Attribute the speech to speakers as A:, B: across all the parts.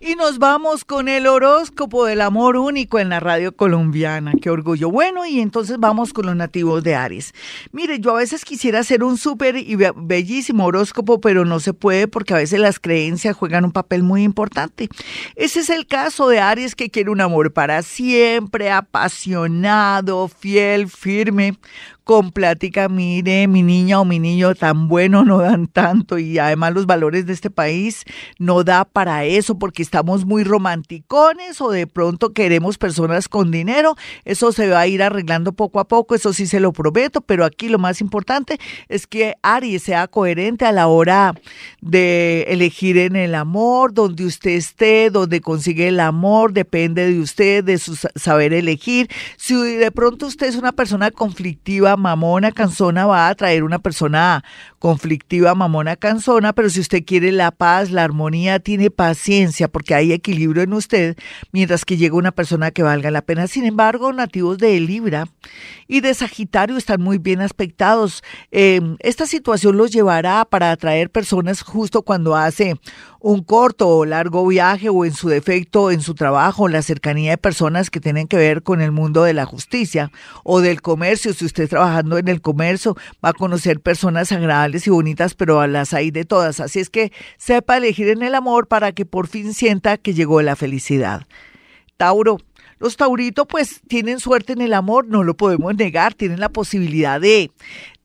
A: Y nos vamos con el horóscopo del amor único en la radio colombiana. Qué orgullo. Bueno, y entonces vamos con los nativos de Aries. Mire, yo a veces quisiera hacer un súper y be- bellísimo horóscopo, pero no se puede porque a veces las creencias juegan un papel muy importante. Ese es el caso de Aries que quiere un amor para siempre, apasionado, fiel, firme, con plática, mire, mi niña o mi niño tan bueno no dan tanto y además los valores de este país no da para eso porque estamos muy romanticones o de pronto queremos personas con dinero, eso se va a ir arreglando poco a poco, eso sí se lo prometo, pero aquí lo más importante es que Aries sea coherente a la hora de elegir en el amor, donde usted esté, donde consigue el amor, depende de usted, de su sa- saber elegir. Si de pronto usted es una persona conflictiva, mamona, cansona, va a atraer una persona conflictiva, mamona, cansona, pero si usted quiere la paz, la armonía, tiene paciencia porque hay equilibrio en usted, mientras que llega una persona que valga la pena. Sin embargo, nativos de Libra y de Sagitario están muy bien aspectados. Eh, esta situación los llevará para atraer personas justo cuando hace un corto o largo viaje o en su defecto en su trabajo, la cercanía de personas que tienen que ver con el mundo de la justicia o del comercio. Si usted trabajando en el comercio va a conocer personas agradables y bonitas, pero a las hay de todas. Así es que sepa elegir en el amor para que por fin sienta que llegó la felicidad. Tauro. Los tauritos pues tienen suerte en el amor, no lo podemos negar, tienen la posibilidad de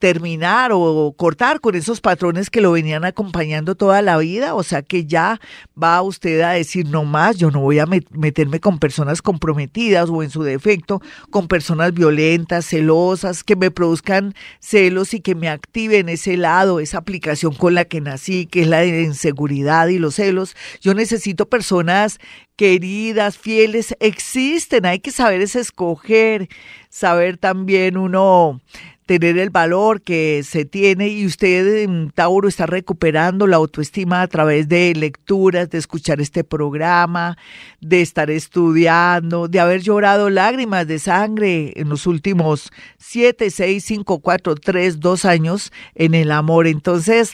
A: terminar o cortar con esos patrones que lo venían acompañando toda la vida, o sea que ya va usted a decir no más, yo no voy a met- meterme con personas comprometidas o en su defecto con personas violentas, celosas, que me produzcan celos y que me activen ese lado, esa aplicación con la que nací, que es la de inseguridad y los celos. Yo necesito personas queridas, fieles, existen, hay que saber es escoger, saber también uno tener el valor que se tiene y usted en Tauro está recuperando la autoestima a través de lecturas, de escuchar este programa, de estar estudiando, de haber llorado lágrimas de sangre en los últimos siete, seis, cinco, cuatro, tres, dos años en el amor. Entonces,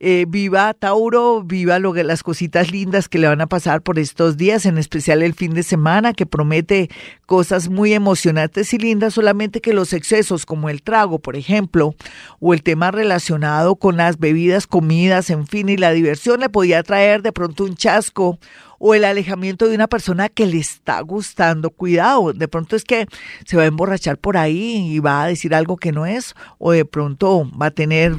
A: eh, viva Tauro, viva lo que, las cositas lindas que le van a pasar por estos días, en especial el fin de semana que promete cosas muy emocionantes y lindas, solamente que los excesos como el por ejemplo, o el tema relacionado con las bebidas, comidas, en fin, y la diversión le podía traer de pronto un chasco o el alejamiento de una persona que le está gustando. Cuidado, de pronto es que se va a emborrachar por ahí y va a decir algo que no es, o de pronto va a tener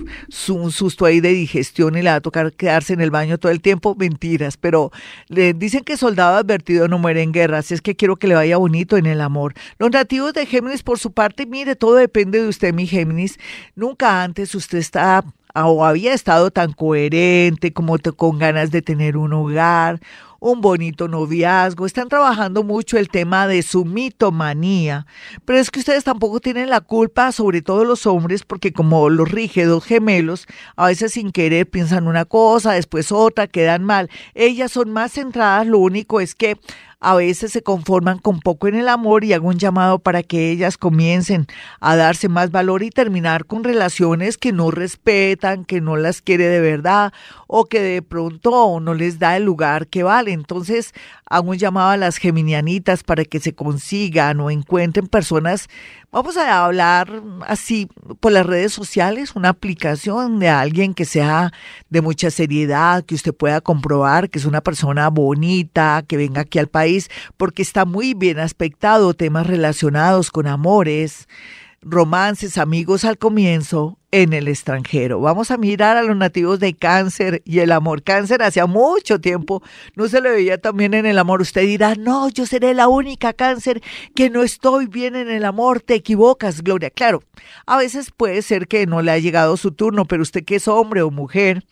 A: un susto ahí de digestión y le va a tocar quedarse en el baño todo el tiempo. Mentiras, pero le dicen que soldado advertido no muere en guerra, así es que quiero que le vaya bonito en el amor. Los nativos de Géminis, por su parte, mire, todo depende de usted, mi Géminis. Nunca antes usted está o había estado tan coherente, como te- con ganas de tener un hogar, un bonito noviazgo, están trabajando mucho el tema de su mitomanía, pero es que ustedes tampoco tienen la culpa, sobre todo los hombres, porque como los rígidos gemelos, a veces sin querer piensan una cosa, después otra, quedan mal. Ellas son más centradas, lo único es que a veces se conforman con poco en el amor y hago un llamado para que ellas comiencen a darse más valor y terminar con relaciones que no respetan, que no las quiere de verdad o que de pronto no les da el lugar que vale. Entonces hago un llamado a las geminianitas para que se consigan o encuentren personas. Vamos a hablar así por las redes sociales, una aplicación de alguien que sea de mucha seriedad, que usted pueda comprobar que es una persona bonita, que venga aquí al país, porque está muy bien aspectado, temas relacionados con amores, romances, amigos al comienzo en el extranjero. Vamos a mirar a los nativos de cáncer y el amor. Cáncer hacía mucho tiempo no se le veía también en el amor. Usted dirá, no, yo seré la única cáncer que no estoy bien en el amor. Te equivocas, Gloria. Claro, a veces puede ser que no le ha llegado su turno, pero usted que es hombre o mujer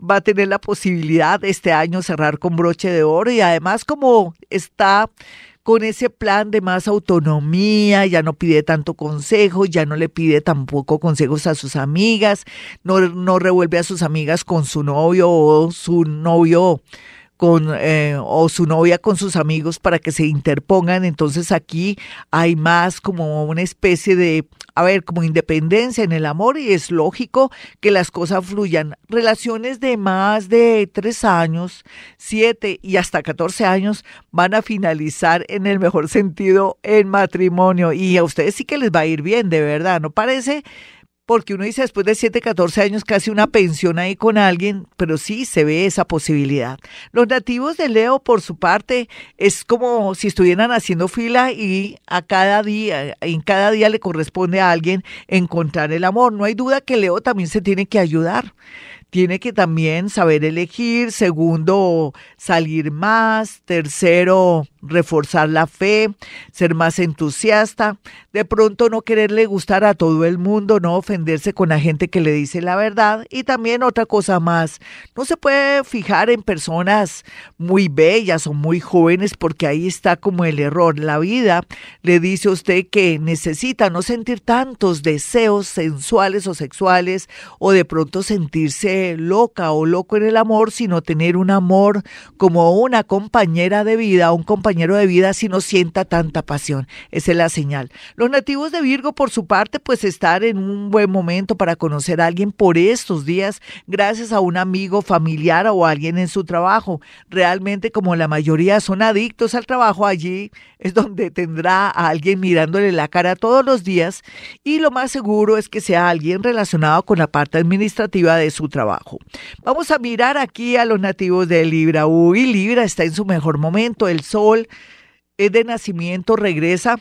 A: va a tener la posibilidad de este año cerrar con broche de oro y además como está con ese plan de más autonomía, ya no pide tanto consejo, ya no le pide tampoco consejos a sus amigas, no, no revuelve a sus amigas con su novio o su novio con eh, o su novia con sus amigos para que se interpongan. Entonces aquí hay más como una especie de, a ver, como independencia en el amor y es lógico que las cosas fluyan. Relaciones de más de tres años, siete y hasta catorce años van a finalizar en el mejor sentido en matrimonio y a ustedes sí que les va a ir bien, de verdad, ¿no parece? Porque uno dice después de 7, 14 años casi una pensión ahí con alguien, pero sí se ve esa posibilidad. Los nativos de Leo, por su parte, es como si estuvieran haciendo fila y a cada día, en cada día le corresponde a alguien encontrar el amor. No hay duda que Leo también se tiene que ayudar tiene que también saber elegir, segundo, salir más, tercero, reforzar la fe, ser más entusiasta, de pronto no quererle gustar a todo el mundo, no ofenderse con la gente que le dice la verdad y también otra cosa más, no se puede fijar en personas muy bellas o muy jóvenes porque ahí está como el error. La vida le dice a usted que necesita no sentir tantos deseos sensuales o sexuales o de pronto sentirse loca o loco en el amor, sino tener un amor como una compañera de vida, un compañero compañero de vida si no sienta tanta pasión. Esa es la señal. Los nativos de Virgo, por su parte, pues estar en un buen momento para conocer a alguien por estos días, gracias a un amigo familiar o alguien en su trabajo. Realmente, como la mayoría son adictos al trabajo, allí es donde tendrá a alguien mirándole la cara todos los días y lo más seguro es que sea alguien relacionado con la parte administrativa de su trabajo. Vamos a mirar aquí a los nativos de Libra. Uy, Libra está en su mejor momento, el sol es de nacimiento, regresa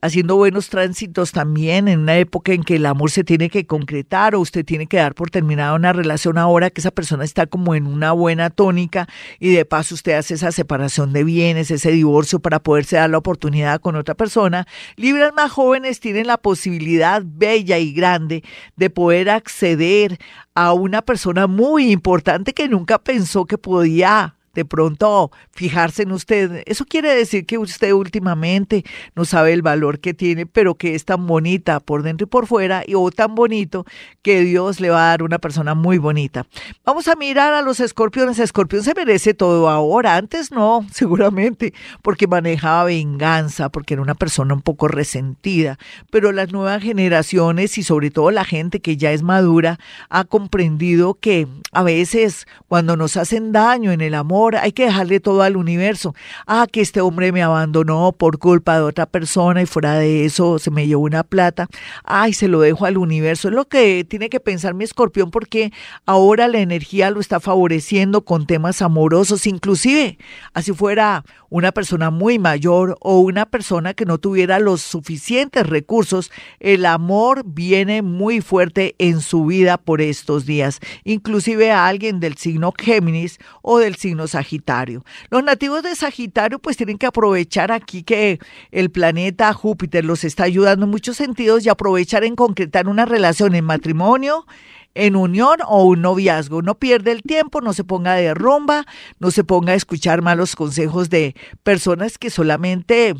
A: haciendo buenos tránsitos también en una época en que el amor se tiene que concretar o usted tiene que dar por terminada una relación ahora que esa persona está como en una buena tónica y de paso usted hace esa separación de bienes, ese divorcio para poderse dar la oportunidad con otra persona. Libras más jóvenes tienen la posibilidad bella y grande de poder acceder a una persona muy importante que nunca pensó que podía de pronto fijarse en usted. Eso quiere decir que usted últimamente no sabe el valor que tiene, pero que es tan bonita por dentro y por fuera, y o tan bonito que Dios le va a dar una persona muy bonita. Vamos a mirar a los escorpiones. Escorpión se merece todo ahora, antes no, seguramente, porque manejaba venganza, porque era una persona un poco resentida, pero las nuevas generaciones y sobre todo la gente que ya es madura ha comprendido que a veces cuando nos hacen daño en el amor, hay que dejarle todo al universo. Ah, que este hombre me abandonó por culpa de otra persona y fuera de eso se me llevó una plata. Ay, se lo dejo al universo. Es lo que tiene que pensar mi escorpión porque ahora la energía lo está favoreciendo con temas amorosos, inclusive así fuera una persona muy mayor o una persona que no tuviera los suficientes recursos, el amor viene muy fuerte en su vida por estos días, inclusive a alguien del signo Géminis o del signo Sagitario. Los nativos de Sagitario pues tienen que aprovechar aquí que el planeta Júpiter los está ayudando en muchos sentidos y aprovechar en concretar una relación en matrimonio, en unión o un noviazgo. No pierde el tiempo, no se ponga de rumba, no se ponga a escuchar malos consejos de personas que solamente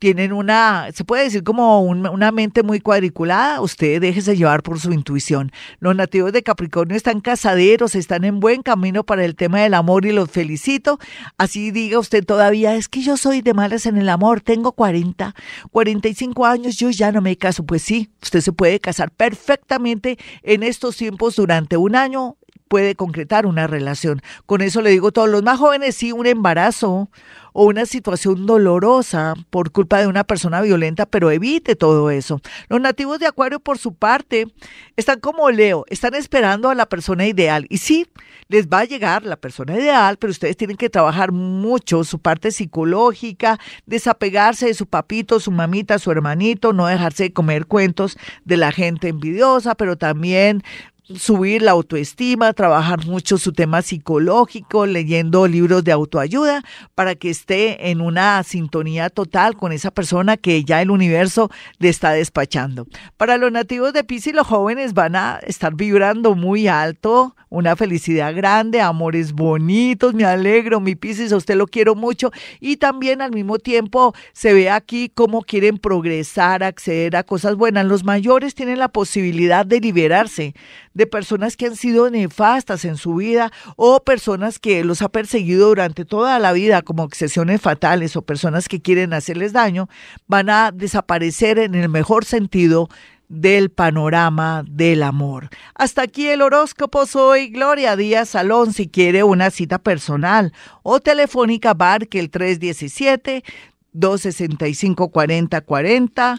A: tienen una, se puede decir como una mente muy cuadriculada. Usted déjese llevar por su intuición. Los nativos de Capricornio están casaderos, están en buen camino para el tema del amor y los felicito. Así diga usted todavía, es que yo soy de malas en el amor, tengo 40, 45 años, yo ya no me caso. Pues sí, usted se puede casar perfectamente en estos tiempos durante un año puede concretar una relación. Con eso le digo a todos los más jóvenes, sí, un embarazo o una situación dolorosa por culpa de una persona violenta, pero evite todo eso. Los nativos de Acuario, por su parte, están como Leo, están esperando a la persona ideal. Y sí, les va a llegar la persona ideal, pero ustedes tienen que trabajar mucho su parte psicológica, desapegarse de su papito, su mamita, su hermanito, no dejarse de comer cuentos de la gente envidiosa, pero también subir la autoestima, trabajar mucho su tema psicológico, leyendo libros de autoayuda para que esté en una sintonía total con esa persona que ya el universo le está despachando. Para los nativos de Pisces, los jóvenes van a estar vibrando muy alto, una felicidad grande, amores bonitos, me alegro, mi Pisces, a usted lo quiero mucho y también al mismo tiempo se ve aquí cómo quieren progresar, acceder a cosas buenas. Los mayores tienen la posibilidad de liberarse de personas que han sido nefastas en su vida o personas que los ha perseguido durante toda la vida como obsesiones fatales o personas que quieren hacerles daño, van a desaparecer en el mejor sentido del panorama del amor. Hasta aquí el horóscopo. Soy Gloria Díaz Salón. Si quiere una cita personal o telefónica, barque el 317 265 4040